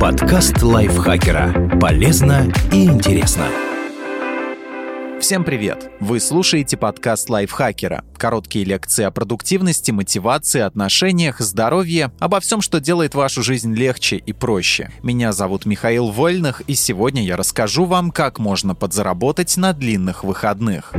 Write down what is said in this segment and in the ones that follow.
Подкаст лайфхакера. Полезно и интересно. Всем привет! Вы слушаете подкаст лайфхакера. Короткие лекции о продуктивности, мотивации, отношениях, здоровье, обо всем, что делает вашу жизнь легче и проще. Меня зовут Михаил Вольных, и сегодня я расскажу вам, как можно подзаработать на длинных выходных.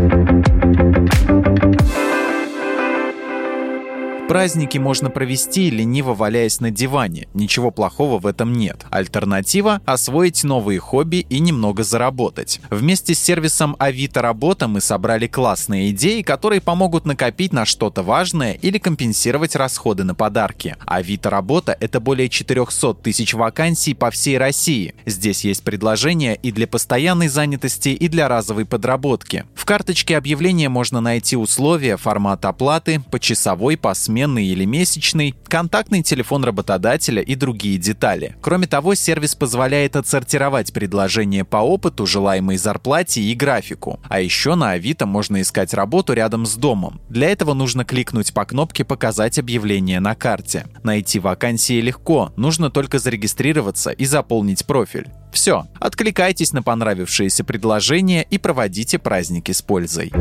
Праздники можно провести, лениво валяясь на диване. Ничего плохого в этом нет. Альтернатива – освоить новые хобби и немного заработать. Вместе с сервисом Авито Работа мы собрали классные идеи, которые помогут накопить на что-то важное или компенсировать расходы на подарки. Авито Работа – это более 400 тысяч вакансий по всей России. Здесь есть предложения и для постоянной занятости, и для разовой подработки. В карточке объявления можно найти условия, формат оплаты, почасовой, посменный посменный или месячный, контактный телефон работодателя и другие детали. Кроме того, сервис позволяет отсортировать предложения по опыту, желаемой зарплате и графику. А еще на Авито можно искать работу рядом с домом. Для этого нужно кликнуть по кнопке «Показать объявление на карте». Найти вакансии легко, нужно только зарегистрироваться и заполнить профиль. Все, откликайтесь на понравившиеся предложения и проводите праздники с пользой.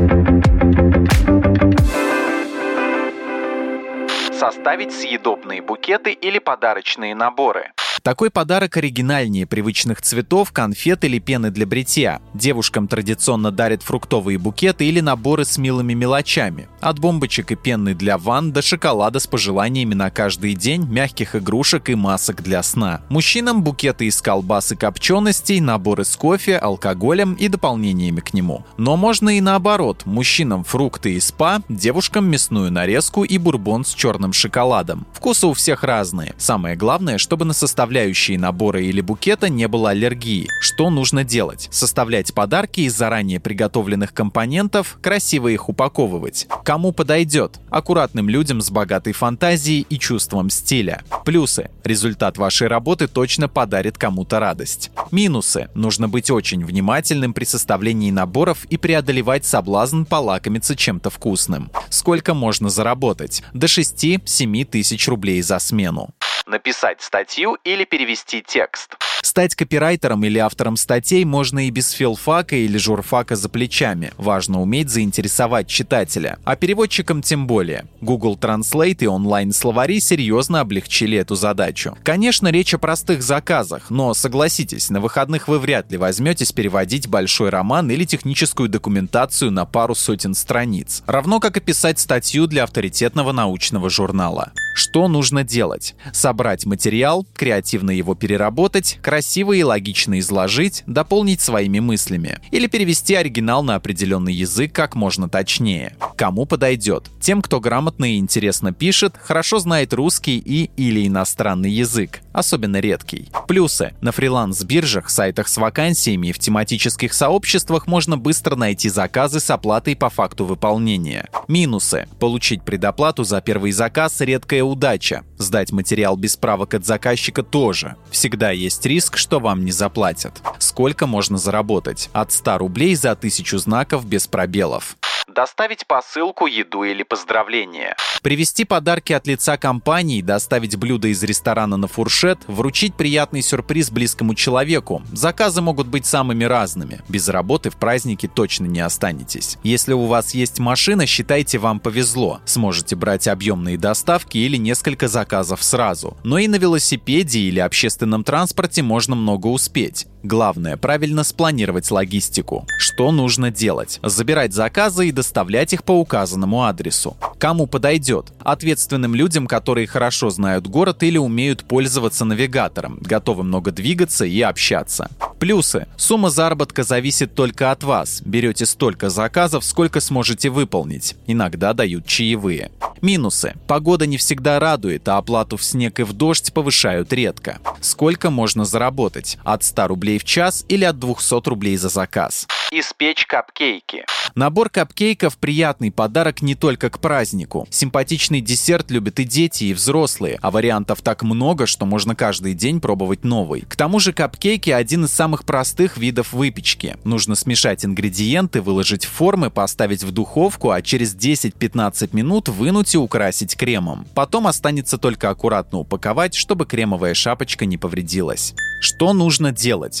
Составить съедобные букеты или подарочные наборы. Такой подарок оригинальнее привычных цветов, конфет или пены для бритья. Девушкам традиционно дарят фруктовые букеты или наборы с милыми мелочами. От бомбочек и пены для ванн до шоколада с пожеланиями на каждый день, мягких игрушек и масок для сна. Мужчинам букеты из колбас и копченостей, наборы с кофе, алкоголем и дополнениями к нему. Но можно и наоборот. Мужчинам фрукты и спа, девушкам мясную нарезку и бурбон с черным шоколадом. Вкусы у всех разные. Самое главное, чтобы на составление составляющие набора или букета не было аллергии. Что нужно делать? Составлять подарки из заранее приготовленных компонентов, красиво их упаковывать. Кому подойдет? Аккуратным людям с богатой фантазией и чувством стиля. Плюсы. Результат вашей работы точно подарит кому-то радость. Минусы. Нужно быть очень внимательным при составлении наборов и преодолевать соблазн полакомиться чем-то вкусным. Сколько можно заработать? До 6-7 тысяч рублей за смену написать статью или перевести текст. Стать копирайтером или автором статей можно и без филфака или журфака за плечами. Важно уметь заинтересовать читателя. А переводчикам тем более. Google Translate и онлайн-словари серьезно облегчили эту задачу. Конечно, речь о простых заказах, но согласитесь, на выходных вы вряд ли возьметесь переводить большой роман или техническую документацию на пару сотен страниц. Равно как и писать статью для авторитетного научного журнала. Что нужно делать? Собрать материал, креативно его переработать, красиво и логично изложить, дополнить своими мыслями. Или перевести оригинал на определенный язык как можно точнее. Кому подойдет? Тем, кто грамотно и интересно пишет, хорошо знает русский и или иностранный язык, особенно редкий. Плюсы. На фриланс-биржах, сайтах с вакансиями и в тематических сообществах можно быстро найти заказы с оплатой по факту выполнения. Минусы. Получить предоплату за первый заказ – редкая удача. Сдать материал без правок от заказчика тоже. Всегда есть риск, что вам не заплатят. Сколько можно заработать? От 100 рублей за 1000 знаков без пробелов. Доставить посылку, еду или поздравление. Привезти подарки от лица компании, доставить блюдо из ресторана на фуршет, вручить приятный сюрприз близкому человеку. Заказы могут быть самыми разными. Без работы в празднике точно не останетесь. Если у вас есть машина, считайте, вам повезло. Сможете брать объемные доставки или несколько заказов сразу. Но и на велосипеде или общественном транспорте можно много успеть. Главное – правильно спланировать логистику. Что нужно делать? Забирать заказы и доставлять их по указанному адресу. Кому подойдет? Ответственным людям, которые хорошо знают город или умеют пользоваться навигатором, готовы много двигаться и общаться. Плюсы. Сумма заработка зависит только от вас. Берете столько заказов, сколько сможете выполнить. Иногда дают чаевые. Минусы. Погода не всегда радует, а оплату в снег и в дождь повышают редко. Сколько можно заработать? От 100 рублей рублей в час или от 200 рублей за заказ. Испечь капкейки. Набор капкейков – приятный подарок не только к празднику. Симпатичный десерт любят и дети, и взрослые, а вариантов так много, что можно каждый день пробовать новый. К тому же капкейки – один из самых простых видов выпечки. Нужно смешать ингредиенты, выложить в формы, поставить в духовку, а через 10-15 минут вынуть и украсить кремом. Потом останется только аккуратно упаковать, чтобы кремовая шапочка не повредилась. Что нужно делать?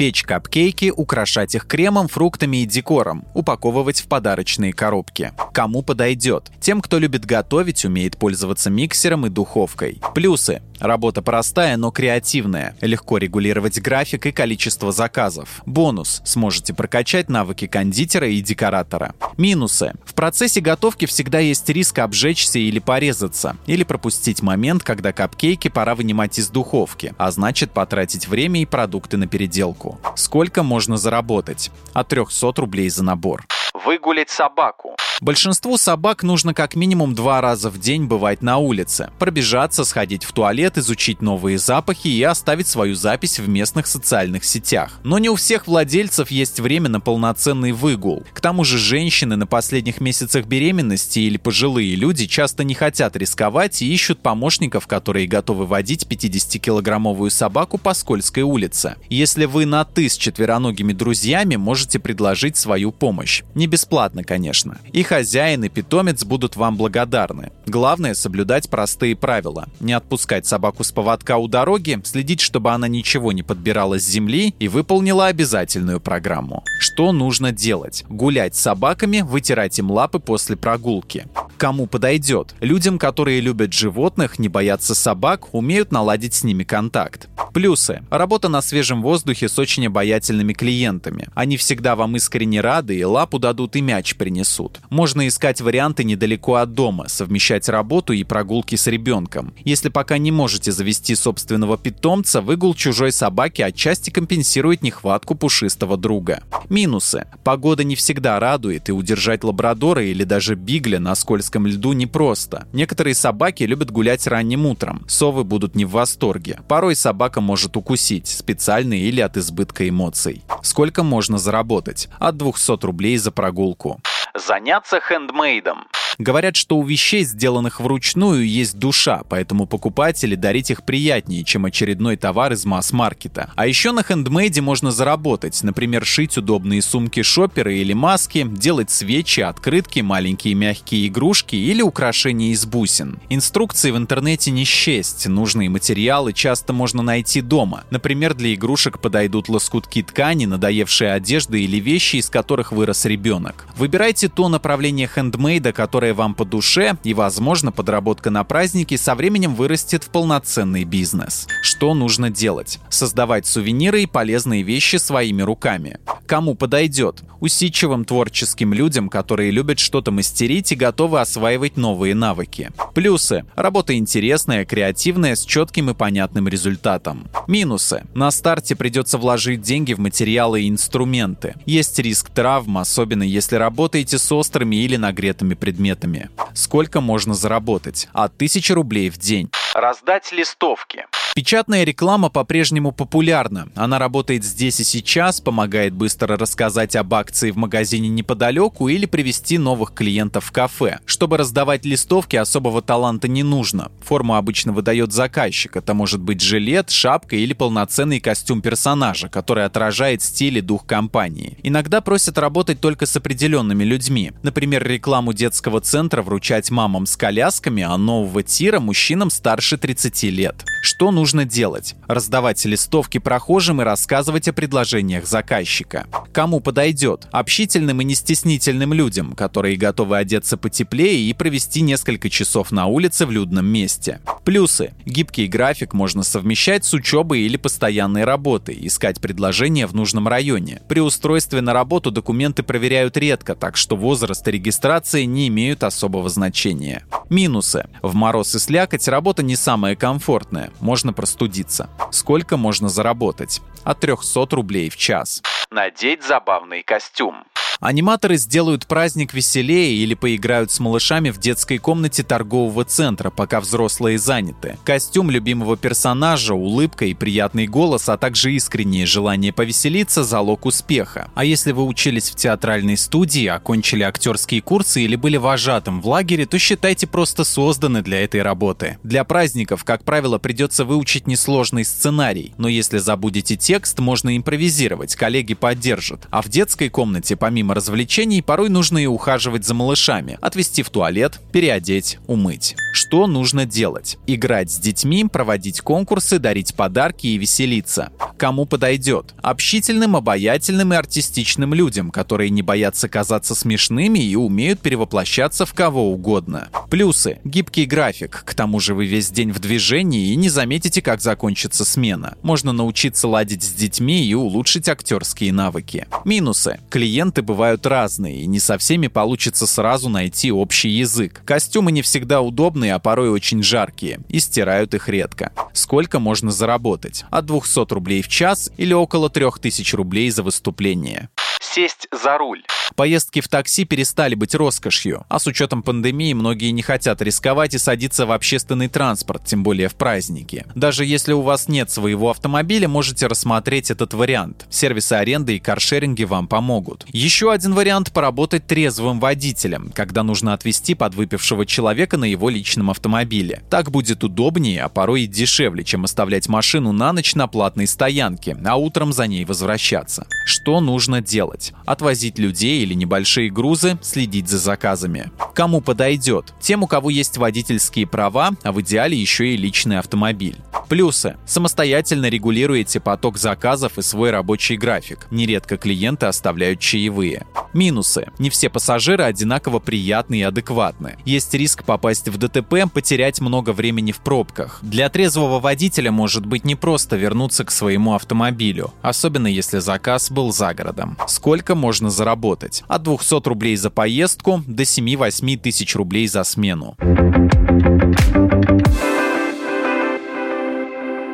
печь капкейки, украшать их кремом, фруктами и декором, упаковывать в подарочные коробки. Кому подойдет? Тем, кто любит готовить, умеет пользоваться миксером и духовкой. Плюсы. Работа простая, но креативная. Легко регулировать график и количество заказов. Бонус. Сможете прокачать навыки кондитера и декоратора. Минусы. В процессе готовки всегда есть риск обжечься или порезаться, или пропустить момент, когда капкейки пора вынимать из духовки, а значит потратить время и продукты на переделку. Сколько можно заработать? От 300 рублей за набор. Выгулить собаку. Большинству собак нужно как минимум два раза в день бывать на улице, пробежаться, сходить в туалет, изучить новые запахи и оставить свою запись в местных социальных сетях. Но не у всех владельцев есть время на полноценный выгул. К тому же женщины на последних месяцах беременности или пожилые люди часто не хотят рисковать и ищут помощников, которые готовы водить 50-килограммовую собаку по скользкой улице. Если вы на «ты» с четвероногими друзьями, можете предложить свою помощь. Не бесплатно, конечно. Их хозяин и питомец будут вам благодарны. Главное соблюдать простые правила. Не отпускать собаку с поводка у дороги, следить, чтобы она ничего не подбирала с земли и выполнила обязательную программу. Что нужно делать? Гулять с собаками, вытирать им лапы после прогулки. Кому подойдет? Людям, которые любят животных, не боятся собак, умеют наладить с ними контакт. Плюсы. Работа на свежем воздухе с очень обаятельными клиентами. Они всегда вам искренне рады и лапу дадут и мяч принесут. Можно искать варианты недалеко от дома, совмещать работу и прогулки с ребенком. Если пока не можете завести собственного питомца, выгул чужой собаки отчасти компенсирует нехватку пушистого друга. Минусы. Погода не всегда радует, и удержать лабрадора или даже бигля на скользком льду непросто. Некоторые собаки любят гулять ранним утром. Совы будут не в восторге. Порой собака может укусить, специально или от избытка эмоций. Сколько можно заработать? От 200 рублей за прогулку. Заняться хендмейдом. Говорят, что у вещей, сделанных вручную, есть душа, поэтому покупать или дарить их приятнее, чем очередной товар из масс-маркета. А еще на хендмейде можно заработать, например, шить удобные сумки-шоперы или маски, делать свечи, открытки, маленькие мягкие игрушки или украшения из бусин. Инструкции в интернете не счесть, нужные материалы часто можно найти дома. Например, для игрушек подойдут лоскутки ткани, надоевшие одежды или вещи, из которых вырос ребенок. Выбирайте то направление хендмейда, которое вам по душе, и, возможно, подработка на празднике со временем вырастет в полноценный бизнес. Что нужно делать? Создавать сувениры и полезные вещи своими руками. Кому подойдет? Усидчивым творческим людям, которые любят что-то мастерить и готовы осваивать новые навыки. Плюсы. Работа интересная, креативная, с четким и понятным результатом. Минусы. На старте придется вложить деньги в материалы и инструменты. Есть риск травм, особенно если работаете с острыми или нагретыми предметами. Сколько можно заработать? От 1000 рублей в день. Раздать листовки. Печатная реклама по-прежнему популярна. Она работает здесь и сейчас, помогает быстро рассказать об акции в магазине неподалеку или привести новых клиентов в кафе. Чтобы раздавать листовки, особого таланта не нужно. Форму обычно выдает заказчик. Это может быть жилет, шапка или полноценный костюм персонажа, который отражает стиль и дух компании. Иногда просят работать только с определенными людьми. Например, рекламу детского центра вручать мамам с колясками, а нового тира мужчинам старше 30 лет. Что нужно делать? Раздавать листовки прохожим и рассказывать о предложениях заказчика. Кому подойдет? Общительным и не стеснительным людям, которые готовы одеться потеплее и провести несколько часов на улице в людном месте. Плюсы. Гибкий график можно совмещать с учебой или постоянной работой, искать предложения в нужном районе. При устройстве на работу документы проверяют редко, так что возраст и регистрация не имеют особого значения. Минусы. В мороз и слякоть работа не самая комфортная, можно простудиться. Сколько можно заработать? От 300 рублей в час. Надеть забавный костюм. Аниматоры сделают праздник веселее или поиграют с малышами в детской комнате торгового центра, пока взрослые заняты. Костюм любимого персонажа, улыбка и приятный голос, а также искреннее желание повеселиться – залог успеха. А если вы учились в театральной студии, окончили актерские курсы или были вожатым в лагере, то считайте просто созданы для этой работы. Для праздников, как правило, придется выучить несложный сценарий, но если забудете текст, можно импровизировать, коллеги поддержат. А в детской комнате, помимо развлечений, порой нужно и ухаживать за малышами, отвезти в туалет, переодеть, умыть. Что нужно делать? Играть с детьми, проводить конкурсы, дарить подарки и веселиться. Кому подойдет? Общительным, обаятельным и артистичным людям, которые не боятся казаться смешными и умеют перевоплощаться в кого угодно. Плюсы. Гибкий график. К тому же вы весь день в движении и не заметите, как закончится смена. Можно научиться ладить с детьми и улучшить актерские навыки. Минусы. Клиенты бывают разные, и не со всеми получится сразу найти общий язык. Костюмы не всегда удобные, а порой очень жаркие, и стирают их редко. Сколько можно заработать? От 200 рублей в час или около 3000 рублей за выступление сесть за руль. Поездки в такси перестали быть роскошью, а с учетом пандемии многие не хотят рисковать и садиться в общественный транспорт, тем более в праздники. Даже если у вас нет своего автомобиля, можете рассмотреть этот вариант. Сервисы аренды и каршеринги вам помогут. Еще один вариант – поработать трезвым водителем, когда нужно отвезти подвыпившего человека на его личном автомобиле. Так будет удобнее, а порой и дешевле, чем оставлять машину на ночь на платной стоянке, а утром за ней возвращаться. Что нужно делать? Делать. Отвозить людей или небольшие грузы, следить за заказами. Кому подойдет? Тем, у кого есть водительские права, а в идеале еще и личный автомобиль. Плюсы. Самостоятельно регулируете поток заказов и свой рабочий график. Нередко клиенты оставляют чаевые. Минусы. Не все пассажиры одинаково приятны и адекватны. Есть риск попасть в ДТП, потерять много времени в пробках. Для трезвого водителя может быть непросто вернуться к своему автомобилю, особенно если заказ был за городом. Сколько можно заработать? От 200 рублей за поездку до 7-8 тысяч рублей за смену.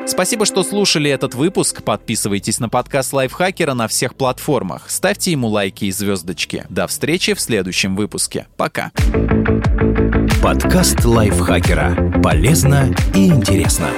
Спасибо, что слушали этот выпуск. Подписывайтесь на подкаст Лайфхакера на всех платформах. Ставьте ему лайки и звездочки. До встречи в следующем выпуске. Пока. Подкаст Лайфхакера. Полезно и интересно.